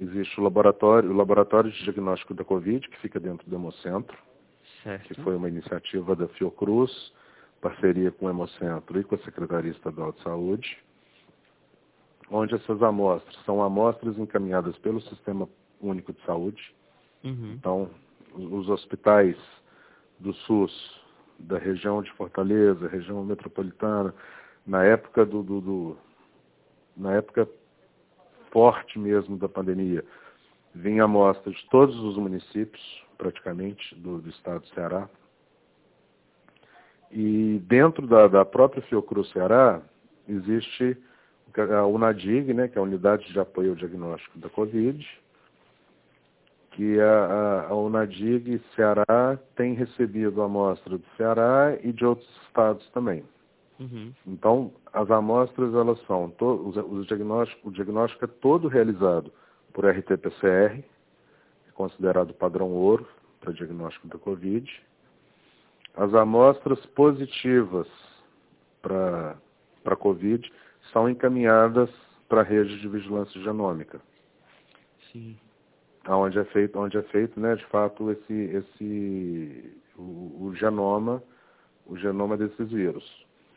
existe o laboratório, o laboratório de diagnóstico da Covid, que fica dentro do Hemocentro, certo. que foi uma iniciativa da Fiocruz, parceria com o Hemocentro e com a Secretaria Estadual de Saúde, onde essas amostras são amostras encaminhadas pelo Sistema Único de Saúde. Uhum. Então, os hospitais do SUS, da região de Fortaleza, região metropolitana, na época do, do, do na época forte mesmo da pandemia, vinha amostra de todos os municípios, praticamente, do, do estado do Ceará. E dentro da, da própria Fiocruz Ceará, existe a UNADIG, né, que é a Unidade de Apoio ao Diagnóstico da Covid, que a, a, Unadig Ceará tem recebido amostra do Ceará e de outros estados também. Uhum. Então, as amostras, elas são, to, os, os diagnóstico, o diagnóstico é todo realizado por RT-PCR, é considerado padrão ouro para diagnóstico da Covid. As amostras positivas para a Covid são encaminhadas para a rede de vigilância genômica. Sim onde é feito, onde é feito, né, de fato, esse, esse, o, o genoma, o genoma desses vírus.